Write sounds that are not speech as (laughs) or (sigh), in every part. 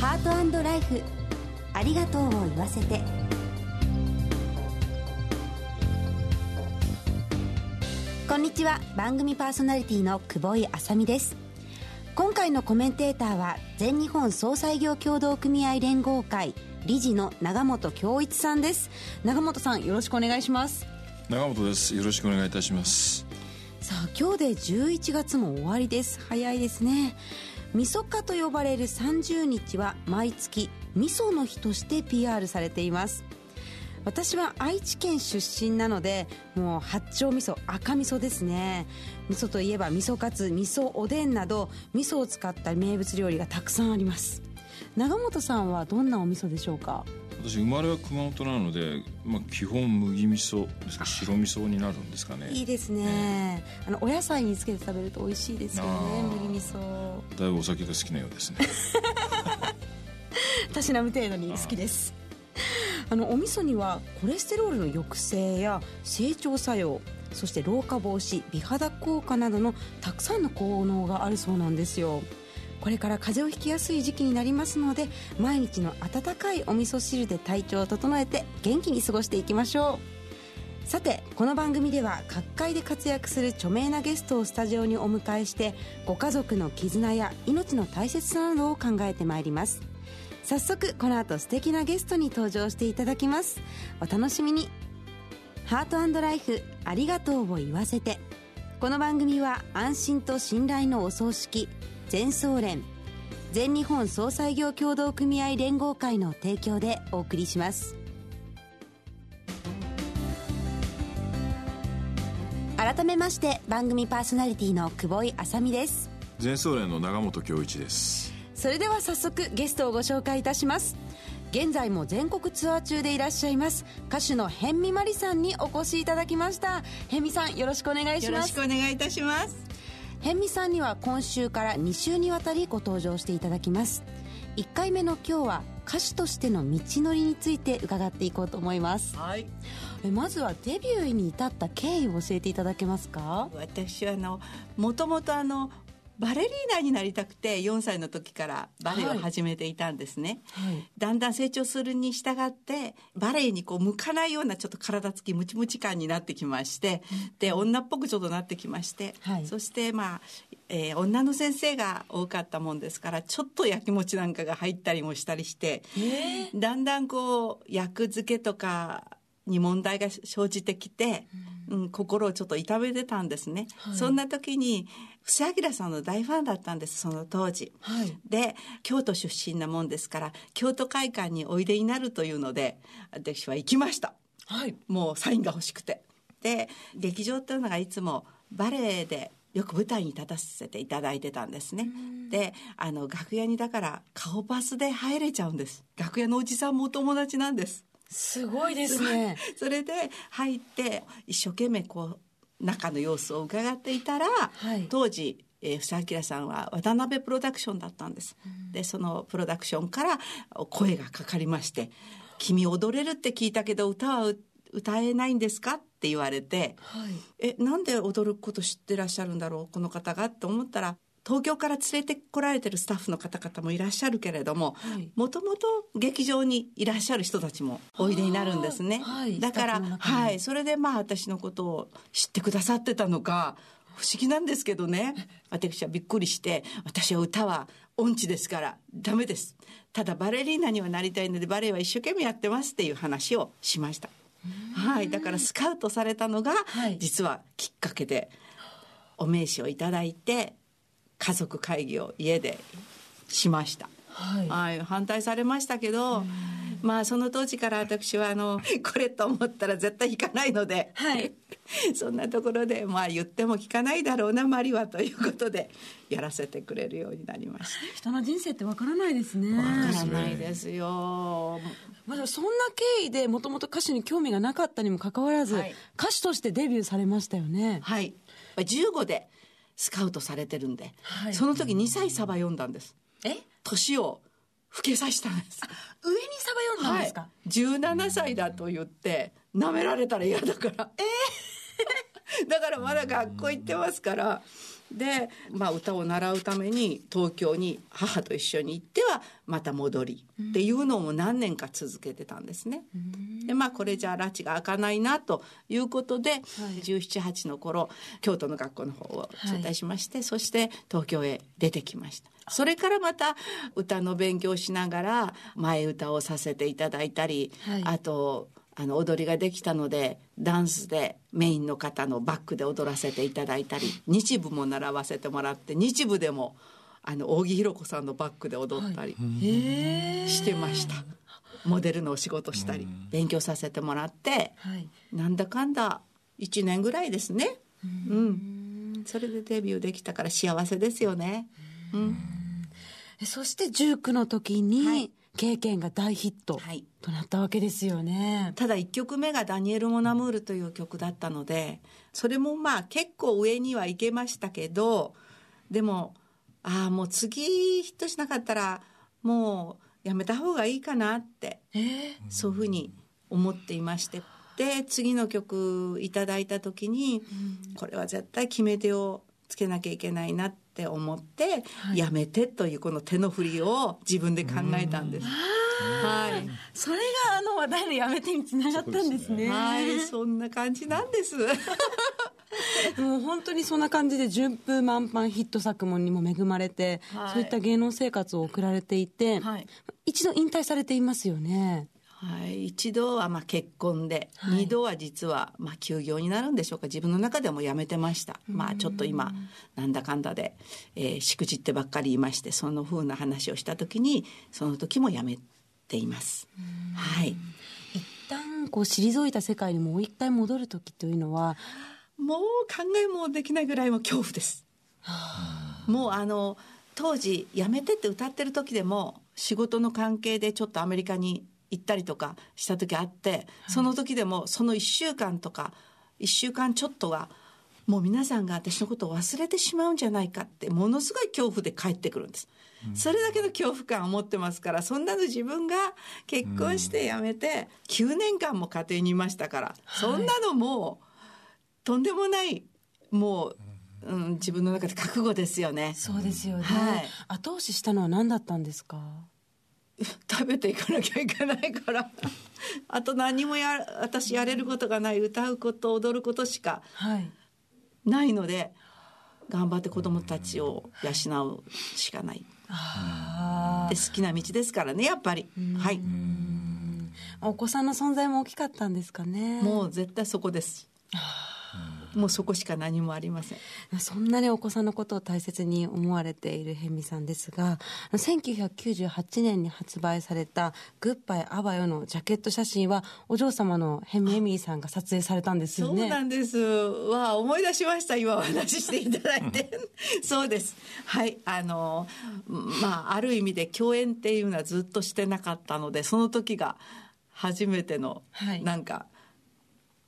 ハートライフ。ありがとうを言わせて。こんにちは。番組パーソナリティの久保井あさみです。今回のコメンテーターは全日本総裁業協同組合連合会理事の長本恭一さんです。長本さんよろしくお願いします。長本です。よろしくお願いいたします。さあ今日で11月も終わりです。早いですねみそかと呼ばれる30日は毎月味噌の日として PR されています。私は愛知県出身なのでもう八丁味噌赤味噌ですね。味噌といえば味噌カツ味噌おでんなど味噌を使った名物料理がたくさんあります。長本さんはどんなお味噌でしょうか？私生まれは熊本なので、まあ、基本麦味噌ですか白味噌になるんですかね。いいですね、あのお野菜につけて食べると美味しいですよね麦味噌。だいぶお酒が好きなようですね。たしなむ程度に好きです。あのお味噌にはコレステロールの抑制や成長作用そして老化防止美肌効果などのたくさんの効能があるそうなんですよこれから風邪をひきやすい時期になりますので毎日の温かいお味噌汁で体調を整えて元気に過ごしていきましょう。さてこの番組では各界で活躍する著名なゲストをスタジオにお迎えしてご家族の絆や命の大切さなどを考えてまいります。早速この後素敵なゲストに登場していただきます。お楽しみに。ハートライフありがとうを言わせて。この番組は安心と信頼のお葬式。全総連全日本総裁業協同組合連合会の提供でお送りします。改めまして番組パーソナリティの久保井あさみです。全総連の長本恭一です。それでは早速ゲストをご紹介いたします。現在も全国ツアー中でいらっしゃいます歌手の辺見まりさんにお越しいただきました。辺見さんよろしくお願いします。よろしくお願いいたします辺見さんには今週から2週にわたりご登場していただきます。1回目の今日は歌手としての道のりについて伺っていこうと思います。はい。えまずはデビューに至った経緯を教えていただけますか？私はあのもともとあのバレリーナになりたくて4歳の時からバレエを始めていたんですね、はい。はいだんだん成長するに従ってバレエにこう向かないようなちょっと体つきムチムチ感になってきまして、で女っぽくちょっとなってきまして、はい。そしてまあ、えー女の先生が多かったもんですからちょっとやきもちなんかが入ったりもしたりして、だんだんこう役付けとかに問題が生じてきて、うん。心をちょっと痛めてたんですね。そんな時に、布施明さんの大ファンだったんです、その当時。はいで、京都出身なもんですから、京都会館においでになるというので、私は行きました。はいもうサインが欲しくて。で、劇場っていうのがいつもバレエでよく舞台に立たせていただいてたんですね。で、あの、楽屋にだから顔パスで入れちゃうんです。楽屋のおじさんもお友達なんです。すごいですね (laughs) それで入って一生懸命こう中の様子を伺っていたら、はい。当時えー、布施明さんは渡辺プロダクションだったんです。で、そのプロダクションから声がかかりまして、君踊れるって聞いたけど歌はう歌えないんですか？って言われて、はいえ、なんで踊ること知ってらっしゃるんだろう、この方が？って思ったら、東京から連れてこられてるスタッフの方々もいらっしゃるけれどもはい、もともと劇場にいらっしゃる人たちもおいでになるんですね。はいだから、はい、それでまあ私のことを知ってくださってたのか、不思議なんですけどね。(laughs) 私はびっくりして、私は歌は音痴ですからダメです。ただバレリーナにはなりたいのでバレエは一生懸命やってますっていう話をしました。はい。だからスカウトされたのがはい、実はきっかけで、お名刺をいただいて、家族会議を家でしました。はいはい、反対されましたけど、まあその当時から私はあの、(laughs) これと思ったら絶対引かないので、はい (laughs) そんなところで、まあ言っても聞かないだろうな、マリはということで、やらせてくれるようになりまし人の人生ってわからないですねた。わからないですよ。まあ、そんな経緯でもともと歌手に興味がなかったにもかかわらず、はい歌手としてデビューされましたよね。はい。15でスカウトされてるんで、はい。その時2歳サバ読んだんです。え？年を老けさせたんです。上にサバ読んだんですか、はい、17歳だと言って、舐められたら嫌だから。え？(laughs) だからまだ学校行ってますから、で、まあ、歌を習うために東京に母と一緒に行ってはまた戻りっていうのを何年か続けてたんですね。でまあこれじゃあ拉致が開かないなということで、はい、1718の頃京都の学校の方を中退しまして、はい、そして東京へ出てきました。それからまた歌の勉強しながら前歌をさせていただいたり、はい、あとあの踊りができたのでダンスでメインの方のバックで踊らせていただいたり日舞も習わせてもらって日舞でもあの扇弘子さんのバックで踊ったりしてました。はい、モデルのお仕事したり勉強させてもらって、はい、なんだかんだ1年ぐらいですね。うん、それでデビューできたから幸せですよね。うん、そして19の時に、はい経験が大ヒットとなったわけですよね、はい、ただ1曲目が「ダニエル・モナムール」という曲だったのでそれもまあ結構上にはいけましたけどでもああもう次ヒットしなかったらもうやめた方がいいかなって、えー、そういうふうに思っていましてで次の曲いただいた時に、うん、これは絶対決め手をつけなきゃいけないなって思って、はい、やめてというこの手の振りを自分で考えたんです。はい。それがあの話題のやめてにつながったんですね。はい、そんな感じなんです。(laughs) もう本当にそんな感じで順風満帆ヒット作もにも恵まれて、はい、そういった芸能生活を送られていて、はい、一度引退されていますよね。はい、一度はまあ結婚で、はい、2度は実はまあ休業になるんでしょうか。自分の中でも辞めてました。まあちょっと今なんだかんだで、えー、しくじってばっかりいましてそのふうな話をした時にその時も辞めています。はい。一旦こう退いた世界にもう一回戻る時というのはもう考えもできないぐらいも恐怖です。もうあの当時辞めてって歌ってる時でも仕事の関係でちょっとアメリカに行ったりとかした時あって、その時でもその1週間とか1週間ちょっとはもう皆さんが私のことを忘れてしまうんじゃないかってものすごい恐怖で帰ってくるんです。それだけの恐怖感を持ってますからそんなの自分が結婚して辞めて9年間も家庭にいましたから、そんなのもうとんでもないもううん、自分の中で覚悟ですよね。そうですよね。はい、後押ししたのは何だったんですか？食べていかなきゃいけないから (laughs) あと何もや私やれることがない歌うこと踊ることしかないので、はい、頑張って子供たちを養うしかない。で好きな道ですからねやっぱり。はい。お子さんの存在も大きかったんですかね。もう絶対そこです。もうそこしか何もありません。そんなにお子さんのことを大切に思われているヘミさんですが1998年に発売された「グッバイアバヨ」のジャケット写真はお嬢様のヘミエミーさんが撮影されたんですよね。そうなんです。わ思い出しました。今お話ししていただいて。(laughs) そうです。はい。あのまあある意味で共演っていうのはずっとしてなかったのでその時が初めての、はい、なんか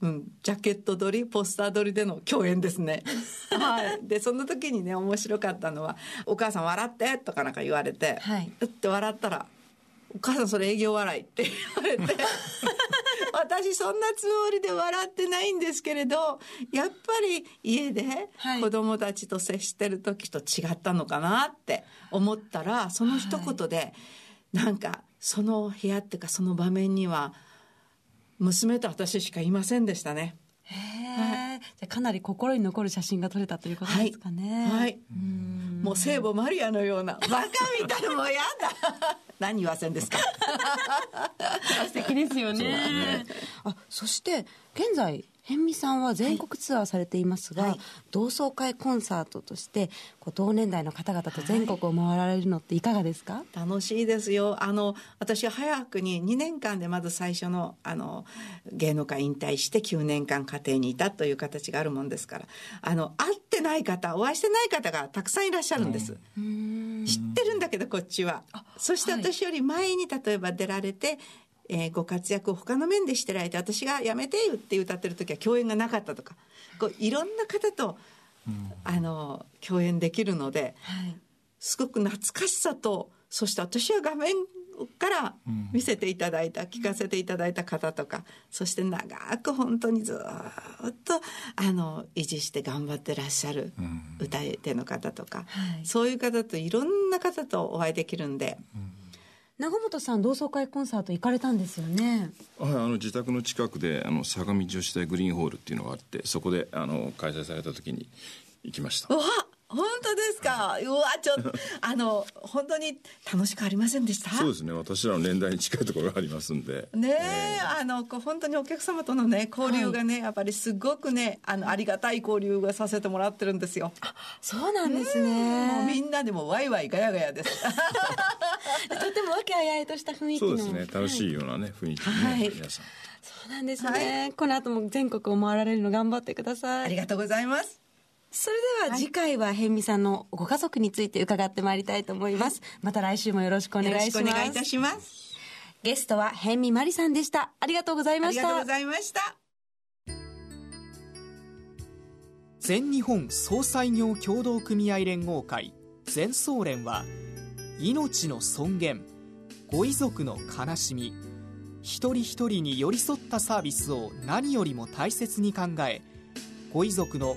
うん、ジャケット撮りポスター撮りでの共演ですね。(laughs) はい、でその時にね面白かったのは「お母さん笑って」とかなんか言われて、はい、って笑ったら「お母さんそれ営業笑い」って言われて (laughs) 私そんなつもりで笑ってないんですけれどやっぱり家で子供たちと接してる時と違ったのかなって思ったらその一言で、はい、なんかその部屋っていうかその場面には「娘と私しかいませんでしたね。へえ、はい、じゃかなり心に残る写真が撮れたということですかね。はい。はい、うもう聖母マリアのようなバカみたいなもうやだ。何言わせんですか。(laughs) 素敵ですよね。ねあ、そして現在辺見さんは全国ツアーされていますが、はい、同窓会コンサートとしてこう同年代の方々と全国を回られるのっていかがですか、はい、楽しいですよ。あの私は早くに2年間でまず最初のあの芸能界引退して9年間家庭にいたという形があるもんですからあの会ってない方お会いしてない方がたくさんいらっしゃるんです、うん、知ってるんだけどこっちは。そして私より前に例えば出られてえー、ご活躍を他の面でしてられて私が「やめてよ」って歌ってる時は共演がなかったとかこういろんな方と、うん、あの共演できるので、はい、すごく懐かしさとそして私は画面から見せていただいた、聞かせていただいた方とかそして長く本当にずっとあの維持して頑張ってらっしゃる歌い手の方とか、はい、そういう方といろんな方とお会いできるんで。長本さん同窓会コンサート行かれたんですよね。はいあの自宅の近くであの相模女子大グリーンホールっていうのがあってそこであの開催された時に行きました。わ本当ですか、うわちょっと (laughs) あの本当に楽しくありませんでした？そうですね。私らの年代に近いところがありますんで。ねえー、あのこう本当にお客様とのね交流がね、はい、やっぱりすごくねあのありがたい交流がさせてもらってるんですよ。あそうなんですね。もうみんなでもワイワイガヤガヤです。(laughs) とても和気あいあいとした雰囲気そうですね。楽しいようなね、はい、雰囲気ね、はい、皆さん。そうなんですね、はい、この後も全国を回られるの頑張ってください。ありがとうございますそれでは次回は辺見さんのご家族について伺ってまいりたいと思います。また来週もよろしくお願いします。お願いいたします。ゲストは辺見まりさんでした。ありがとうございました。ありがとうございました。全日本総裁業協同組合連合会全総連は命の尊厳ご遺族の悲しみ一人一人に寄り添ったサービスを何よりも大切に考えご遺族の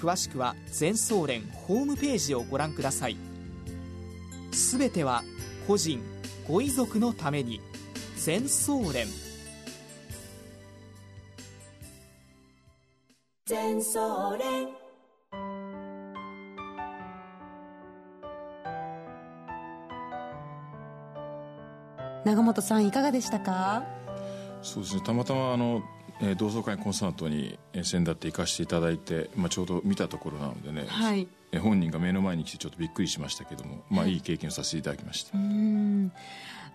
詳しくは全総連ホームページをご覧ください。すべては個人ご遺族のために全総連。全総連。長本さんいかがでしたか？そうですね。たまたまあのえー、同窓会コンサートに先だって行かせていただいて、まあ、ちょうど見たところなのでね、はい、え本人が目の前に来てちょっとびっくりしましたけども、まあ、いい経験をさせていただきました。うん。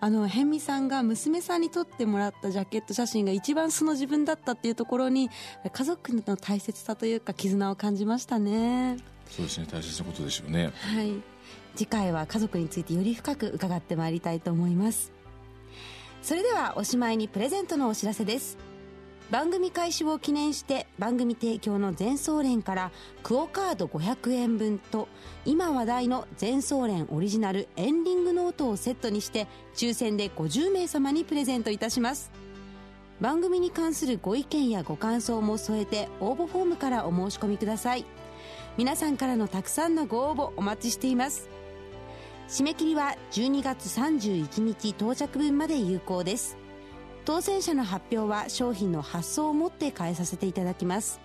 あの辺見さんが娘さんに撮ってもらったジャケット写真が一番素の自分だったっていうところに家族の大切さというか絆を感じましたね。そうですね大切なことでしょうね。はい。次回は家族についてより深く伺ってまいりたいと思います。それではおしまいにプレゼントのお知らせです番組開始を記念して番組提供の全総連からクオカード500円分と今話題の全総連オリジナルエンディングノートをセットにして抽選で50名様にプレゼントいたします。番組に関するご意見やご感想も添えて応募フォームからお申し込みください。皆さんからのたくさんのご応募お待ちしています。締め切りは12月31日到着分まで有効です。当選者の発表は商品の発送をもって変えさせていただきます。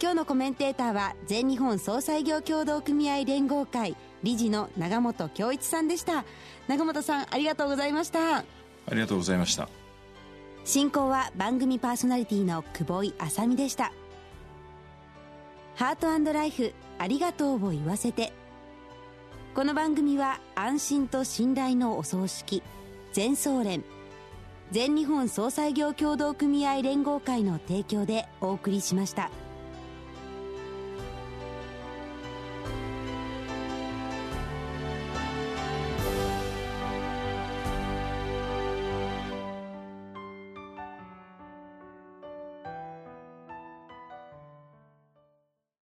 今日のコメンテーターは全日本総裁業協同組合連合会理事の長本恭一さんでした。長本さんありがとうございました。ありがとうございました。進行は番組パーソナリティの久保井あさみでした。ハートライフありがとうを言わせて。この番組は安心と信頼のお葬式全総連全日本総裁業協同組合連合会の提供でお送りしました。